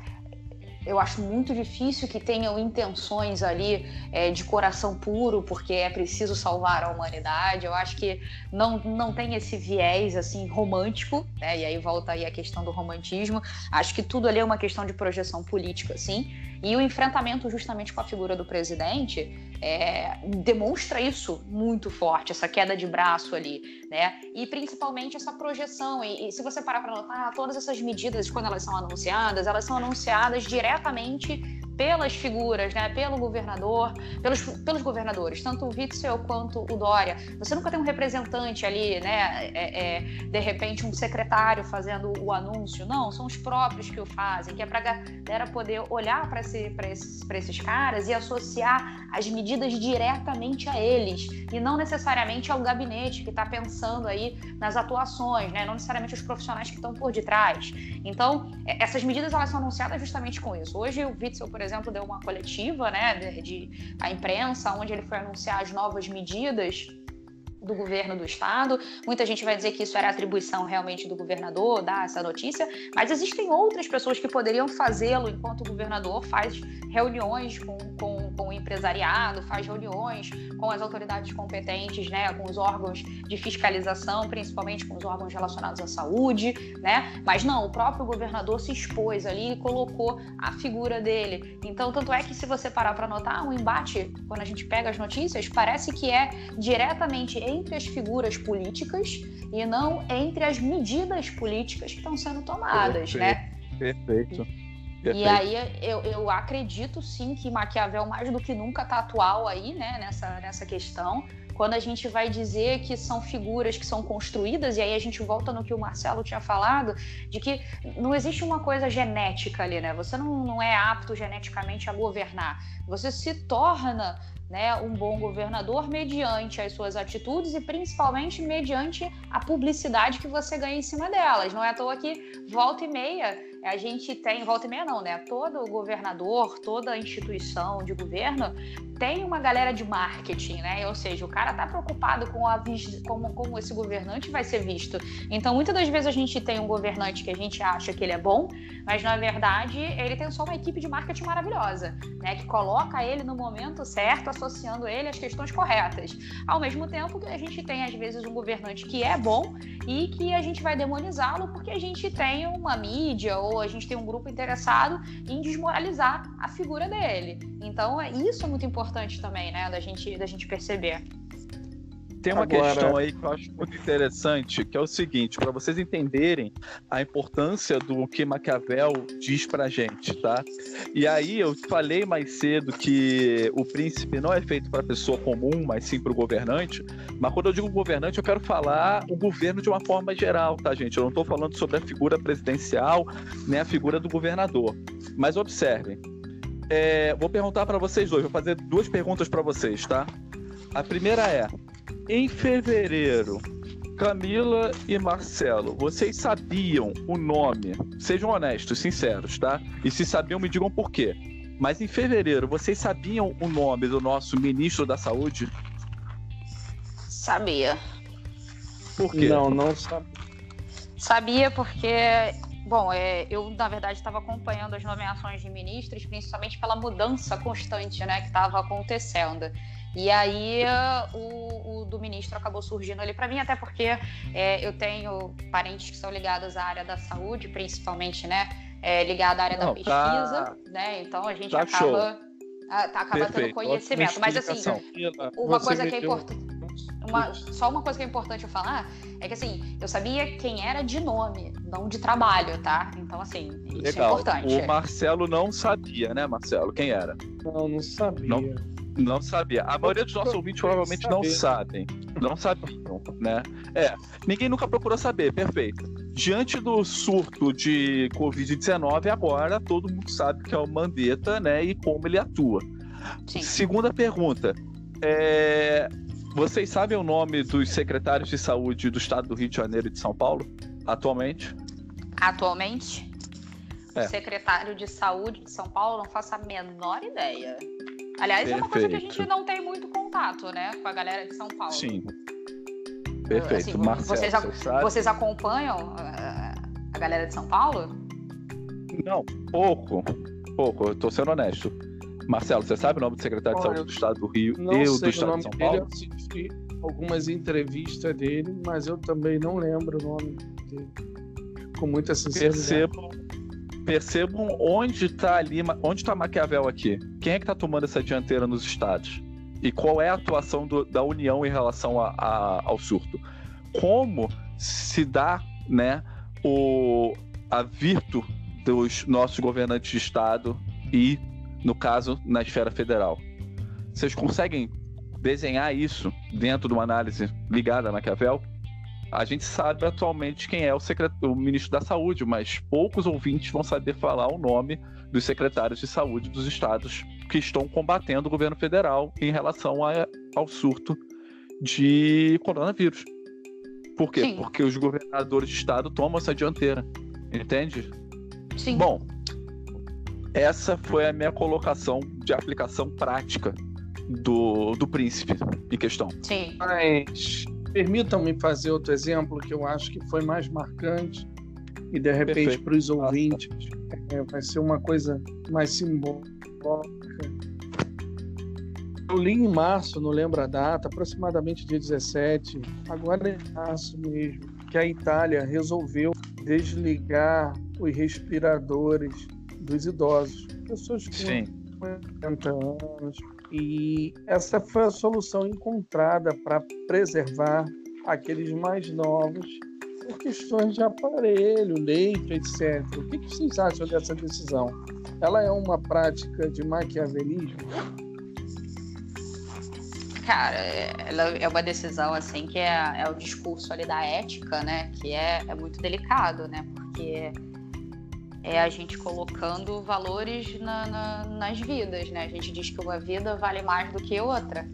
Eu acho muito difícil que tenham intenções ali é, de coração puro, porque é preciso salvar a humanidade. Eu acho que não, não tem esse viés assim romântico, né? E aí volta aí a questão do romantismo. Acho que tudo ali é uma questão de projeção política, assim. E o enfrentamento justamente com a figura do presidente é, demonstra isso muito forte, essa queda de braço ali, né? E principalmente essa projeção. E, e se você parar para notar, todas essas medidas, quando elas são anunciadas, elas são anunciadas diretamente pelas figuras, né, pelo governador, pelos, pelos governadores, tanto o Witzel quanto o Dória. Você nunca tem um representante ali, né, é, é, de repente um secretário fazendo o anúncio. Não, são os próprios que o fazem, que é para galera poder olhar para esse, esses, esses caras e associar as medidas diretamente a eles e não necessariamente ao gabinete que está pensando aí nas atuações, né, não necessariamente os profissionais que estão por detrás. Então, é, essas medidas elas são anunciadas justamente com isso. Hoje o Witzel, por exemplo, exemplo, deu uma coletiva, né, de, de a imprensa, onde ele foi anunciar as novas medidas do governo do estado. Muita gente vai dizer que isso era atribuição realmente do governador dar essa notícia, mas existem outras pessoas que poderiam fazê-lo enquanto o governador faz reuniões com, com com o empresariado, faz reuniões com as autoridades competentes, né, com os órgãos de fiscalização, principalmente com os órgãos relacionados à saúde, né? Mas não, o próprio governador se expôs ali e colocou a figura dele. Então, tanto é que se você parar para notar, um embate, quando a gente pega as notícias, parece que é diretamente entre as figuras políticas e não entre as medidas políticas que estão sendo tomadas, Perfeito. né? Perfeito. Perfeito. E aí eu, eu acredito sim que Maquiavel mais do que nunca está atual aí, né, nessa, nessa questão. Quando a gente vai dizer que são figuras que são construídas, e aí a gente volta no que o Marcelo tinha falado, de que não existe uma coisa genética ali, né? Você não, não é apto geneticamente a governar. Você se torna né, um bom governador mediante as suas atitudes e principalmente mediante a publicidade que você ganha em cima delas. Não é à toa que volta e meia a gente tem, volta e meia não, né? Todo governador, toda instituição de governo tem uma galera de marketing, né? Ou seja, o cara tá preocupado com a como, como esse governante vai ser visto. Então, muitas das vezes a gente tem um governante que a gente acha que ele é bom, mas na verdade ele tem só uma equipe de marketing maravilhosa, né? Que coloca ele no momento certo, associando ele às questões corretas. Ao mesmo tempo que a gente tem, às vezes, um governante que é bom e que a gente vai demonizá-lo porque a gente tem uma mídia ou a gente tem um grupo interessado em desmoralizar a figura dele. Então, é, isso é muito importante também, né, da gente, da gente perceber. Tem uma Agora... questão aí que eu acho muito interessante, que é o seguinte, para vocês entenderem a importância do que Maquiavel diz pra gente, tá? E aí eu falei mais cedo que o príncipe não é feito para pessoa comum, mas sim para o governante. Mas quando eu digo governante, eu quero falar o governo de uma forma geral, tá, gente? Eu não estou falando sobre a figura presidencial, nem a figura do governador. Mas observem, é, vou perguntar para vocês dois, vou fazer duas perguntas para vocês, tá? A primeira é: em fevereiro, Camila e Marcelo, vocês sabiam o nome? Sejam honestos, sinceros, tá? E se sabiam, me digam por quê. Mas em fevereiro, vocês sabiam o nome do nosso ministro da Saúde? Sabia. Por quê? Não, não sabia. Sabia porque Bom, é, eu, na verdade, estava acompanhando as nomeações de ministros, principalmente pela mudança constante né, que estava acontecendo. E aí o, o, do ministro acabou surgindo ali para mim, até porque é, eu tenho parentes que são ligados à área da saúde, principalmente, né? É, ligado à área Não, da tá pesquisa, tá... né? Então a gente tá acaba. Show. Ah, tá acaba tendo conhecimento. Mas assim, uma coisa que é importante. Uma, só uma coisa que é importante eu falar é que assim, eu sabia quem era de nome, não de trabalho, tá? Então, assim, isso é Legal. é importante. O Marcelo não sabia, né, Marcelo? Quem era? Não, não sabia. Não, não sabia. A maioria dos nossos ouvintes provavelmente não sabem. Não sabiam, né? É, ninguém nunca procurou saber, perfeito. Diante do surto de Covid-19, agora todo mundo sabe que é o Mandetta, né? E como ele atua. Sim. Segunda pergunta. É... Vocês sabem o nome dos secretários de saúde do estado do Rio de Janeiro e de São Paulo, atualmente? Atualmente? É. O secretário de saúde de São Paulo, não faço a menor ideia. Aliás, Perfeito. é uma coisa que a gente não tem muito contato, né? Com a galera de São Paulo. Sim. Perfeito. Assim, Marcelo, vocês, vocês acompanham a, a galera de São Paulo? Não, pouco. Pouco, eu tô sendo honesto. Marcelo, você sabe o nome do secretário Olha, de saúde do estado do Rio e do estado de São Paulo? Eu assisti algumas entrevistas dele, mas eu também não lembro o nome dele. Com muita sinceridade. Percebam, percebam onde está ali, onde está Maquiavel aqui. Quem é que está tomando essa dianteira nos estados? E qual é a atuação do, da União em relação a, a, ao surto? Como se dá, né, o, a virtu dos nossos governantes de estado e, no caso, na esfera federal? Vocês conseguem desenhar isso dentro de uma análise ligada a Maquiavel? A gente sabe atualmente quem é o, o ministro da Saúde, mas poucos ouvintes vão saber falar o nome dos secretários de saúde dos estados que estão combatendo o governo federal em relação a, ao surto de coronavírus. Por quê? Sim. Porque os governadores de estado tomam essa dianteira. Entende? Sim. Bom, essa foi a minha colocação de aplicação prática do, do príncipe em questão. Sim. Mas Permitam-me fazer outro exemplo que eu acho que foi mais marcante e de repente para os ouvintes é, vai ser uma coisa mais simbólica. Eu li em março, não lembro a data, aproximadamente dia 17, agora é em março mesmo, que a Itália resolveu desligar os respiradores dos idosos, pessoas com Sim. 50 anos, e essa foi a solução encontrada para preservar aqueles mais novos por questões de aparelho, leito, etc. O que, vocês acham dessa decisão? Ela é uma prática de maquiavelismo? Cara, ela é uma decisão assim que é, é o discurso ali da ética, né? Que é, é muito delicado, né? Porque é a gente colocando valores na, na, nas vidas, né? A gente diz que uma vida vale mais do que outra.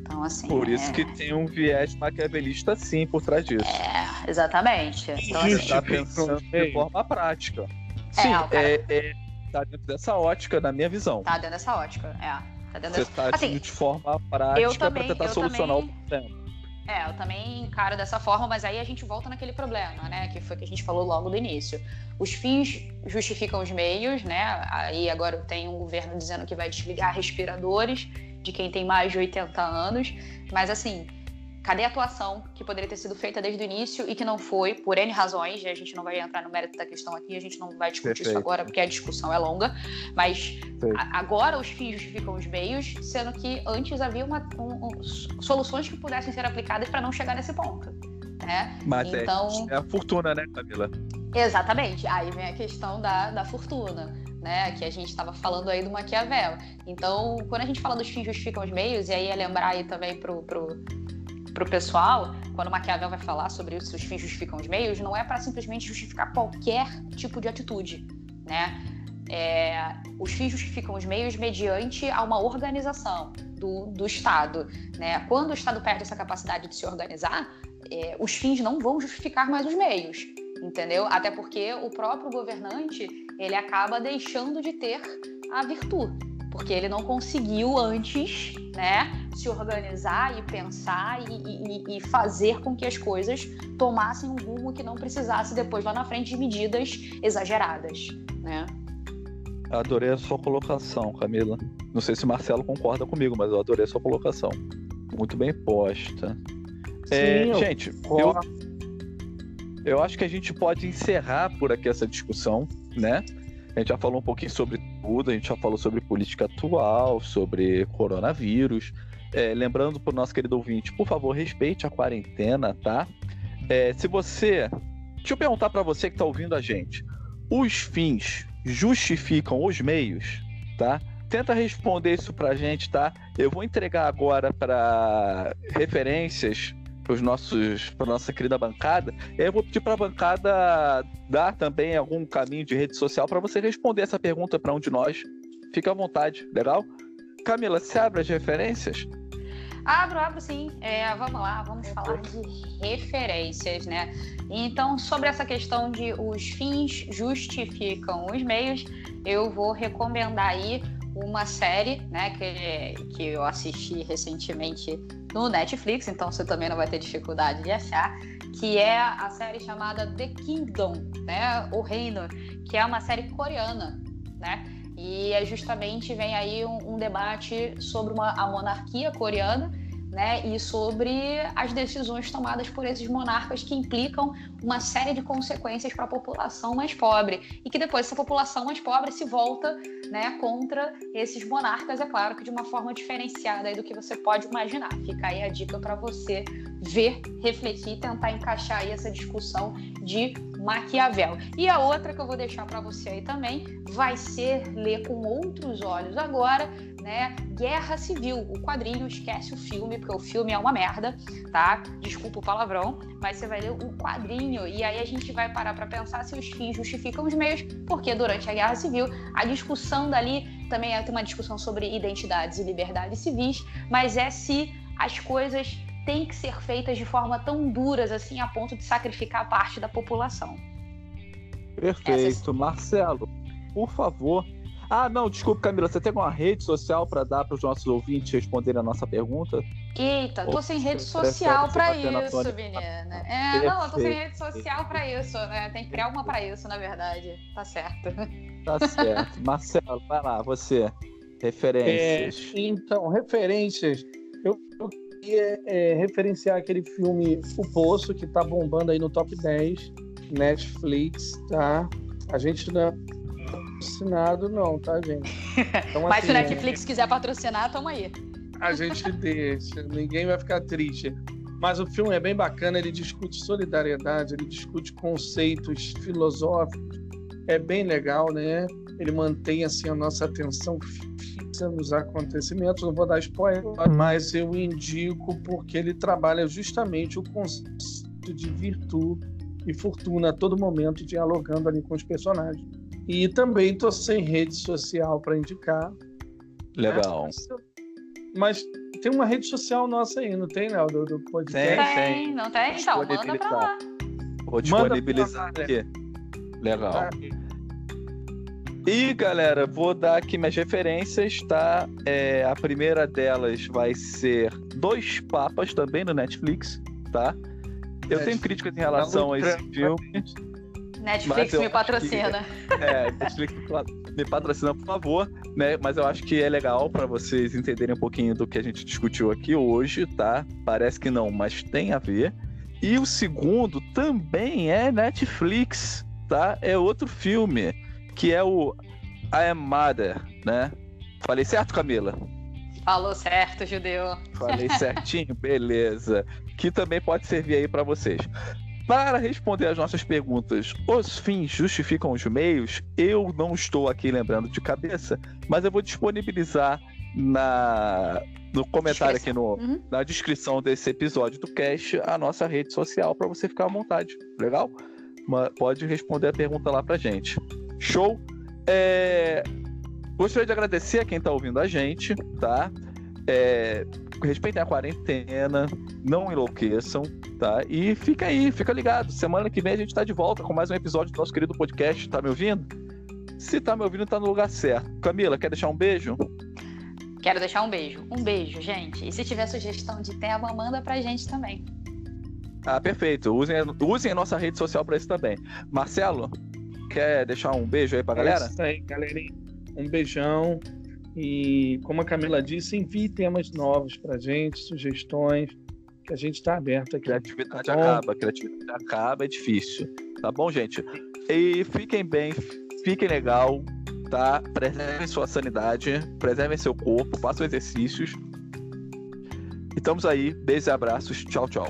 Então, assim. Por isso é... que tem um viés maquiavelista, sim, por trás disso. É, exatamente. Então, Você está assim, pensando de forma prática. É, sim, cara... é, é, tá dentro dessa ótica, na minha visão. Tá dentro dessa ótica, é. Tá dentro Você está assim, de forma prática para tentar solucionar também... o problema. É, eu também encaro dessa forma, mas aí a gente volta naquele problema, né? Que foi que a gente falou logo do início. Os fins justificam os meios, né? Aí agora tem um governo dizendo que vai desligar respiradores de quem tem mais de 80 anos. Mas assim, Cadê a atuação que poderia ter sido feita desde o início e que não foi, por N razões, e a gente não vai entrar no mérito da questão aqui, a gente não vai discutir Perfeito. isso agora, porque a discussão é longa, mas a, agora os fins justificam os meios, sendo que antes havia uma, um, um, soluções que pudessem ser aplicadas para não chegar nesse ponto. Né? Mas é, então, é, é a fortuna, né, Camila? Exatamente. Aí vem a questão da, da fortuna. Né, que a gente estava falando aí do Maquiavel. Então, quando a gente fala dos fins justificam os meios, e aí é lembrar aí também pro, pro, para o pessoal, quando Maquiavel vai falar sobre os fins justificam os meios, não é para simplesmente justificar qualquer tipo de atitude, né? É, os fins justificam os meios mediante a uma organização do, do Estado. Né? Quando o Estado perde essa capacidade de se organizar, é, os fins não vão justificar mais os meios, entendeu? Até porque o próprio governante ele acaba deixando de ter a virtude porque ele não conseguiu antes, né, se organizar e pensar e, e, e, fazer com que as coisas tomassem um rumo que não precisasse depois lá na frente de medidas exageradas, né? Adorei a sua colocação, Camila. Não sei se o Marcelo concorda comigo, mas eu adorei a sua colocação. Muito bem posta. Sim, é, eu gente, eu, eu acho que a gente pode encerrar por aqui essa discussão, né? A gente já falou um pouquinho sobre tudo, a gente já falou sobre política atual, sobre coronavírus. É, lembrando para o nosso querido ouvinte, por favor, respeite a quarentena, tá? É, se você. Deixa eu perguntar para você que está ouvindo a gente. Os fins justificam os meios, tá? Tenta responder isso para a gente, tá? Eu vou entregar agora para referências para nossos para nossa querida bancada. Eu vou pedir para a bancada dar também algum caminho de rede social para você responder essa pergunta para um de nós. Fica à vontade, legal? Camila, você abre as referências? Abro, abro sim. É, vamos lá, vamos falar de referências, né? Então, sobre essa questão de os fins justificam os meios, eu vou recomendar aí uma série, né, que, que eu assisti recentemente no Netflix, então você também não vai ter dificuldade de achar, que é a série chamada The Kingdom, né, o Reino, que é uma série coreana, né? E é justamente vem aí um, um debate sobre uma, a monarquia coreana né, e sobre as decisões tomadas por esses monarcas que implicam uma série de consequências para a população mais pobre e que depois essa população mais pobre se volta né, contra esses monarcas, é claro que de uma forma diferenciada do que você pode imaginar. Fica aí a dica para você ver, refletir tentar encaixar aí essa discussão de Maquiavel. E a outra que eu vou deixar para você aí também vai ser ler com outros olhos agora, né? Guerra Civil, o quadrinho, esquece o filme, porque o filme é uma merda, tá? Desculpa o palavrão, mas você vai ler o quadrinho e aí a gente vai parar para pensar se os fins justificam os meios, porque durante a Guerra Civil a discussão dali também é uma discussão sobre identidades e liberdades civis, mas é se as coisas têm que ser feitas de forma tão duras assim a ponto de sacrificar parte da população. Perfeito. Essas... Marcelo, por favor. Ah, não, desculpa, Camila, você tem alguma rede social para dar para os nossos ouvintes responderem a nossa pergunta? Eita, tô sem rede social para isso, menina. É, não, tô sem rede social para isso, né? Tem que criar uma para isso, na verdade. Tá certo. Tá certo. Marcelo, vai lá, você. Referências. É, então, referências. Eu, eu queria é, referenciar aquele filme O Poço, que tá bombando aí no top 10, Netflix, tá? A gente não patrocinado, não, tá, gente? Então, Mas assim, se o Netflix quiser patrocinar, toma aí. A gente deixa, ninguém vai ficar triste. Mas o filme é bem bacana, ele discute solidariedade, ele discute conceitos filosóficos, é bem legal, né? Ele mantém assim a nossa atenção fixa nos acontecimentos. Não vou dar spoiler, mas eu indico porque ele trabalha justamente o conceito de virtude e fortuna a todo momento, dialogando ali com os personagens. E também estou sem rede social para indicar. Legal. Né? Mas tem uma rede social nossa aí, não tem, Léo? Do, do podcast? Tem, tem. Não tem? Então, manda para lá. Vou disponibilizar aqui. Legal. E galera, vou dar aqui minhas referências, tá? É, a primeira delas vai ser Dois Papas, também no Netflix, tá? Eu tenho críticas em relação a esse filme. Netflix me patrocina. Que, é, Netflix me patrocina, por favor, né? Mas eu acho que é legal para vocês entenderem um pouquinho do que a gente discutiu aqui hoje, tá? Parece que não, mas tem a ver. E o segundo também é Netflix, tá? É outro filme, que é o I Am Mother, né? Falei certo, Camila? Falou certo, judeu. Falei certinho, beleza. Que também pode servir aí para vocês. Para responder as nossas perguntas, os fins justificam os meios? Eu não estou aqui lembrando de cabeça, mas eu vou disponibilizar na, no comentário aqui no, uhum. na descrição desse episódio do cast a nossa rede social para você ficar à vontade. Legal? Uma, pode responder a pergunta lá pra gente. Show? É, gostaria de agradecer a quem está ouvindo a gente, tá? É, respeitem a quarentena, não enlouqueçam, tá? E fica aí, fica ligado. Semana que vem a gente está de volta com mais um episódio do nosso querido podcast. Tá me ouvindo? Se tá me ouvindo, tá no lugar certo. Camila, quer deixar um beijo? Quero deixar um beijo. Um beijo, gente. E se tiver sugestão de tema, manda pra gente também. Ah, perfeito. Usem, usem a nossa rede social para isso também. Marcelo, quer deixar um beijo aí pra galera? É isso aí, galerinha. Um beijão. E como a Camila disse, envie temas novos pra gente, sugestões, que a gente está aberto aqui. Criatividade tá acaba, criatividade acaba, é difícil. Tá bom, gente? E fiquem bem, fiquem legal, tá? Preservem sua sanidade, preservem seu corpo, façam exercícios. E estamos aí. Beijos e abraços. Tchau, tchau.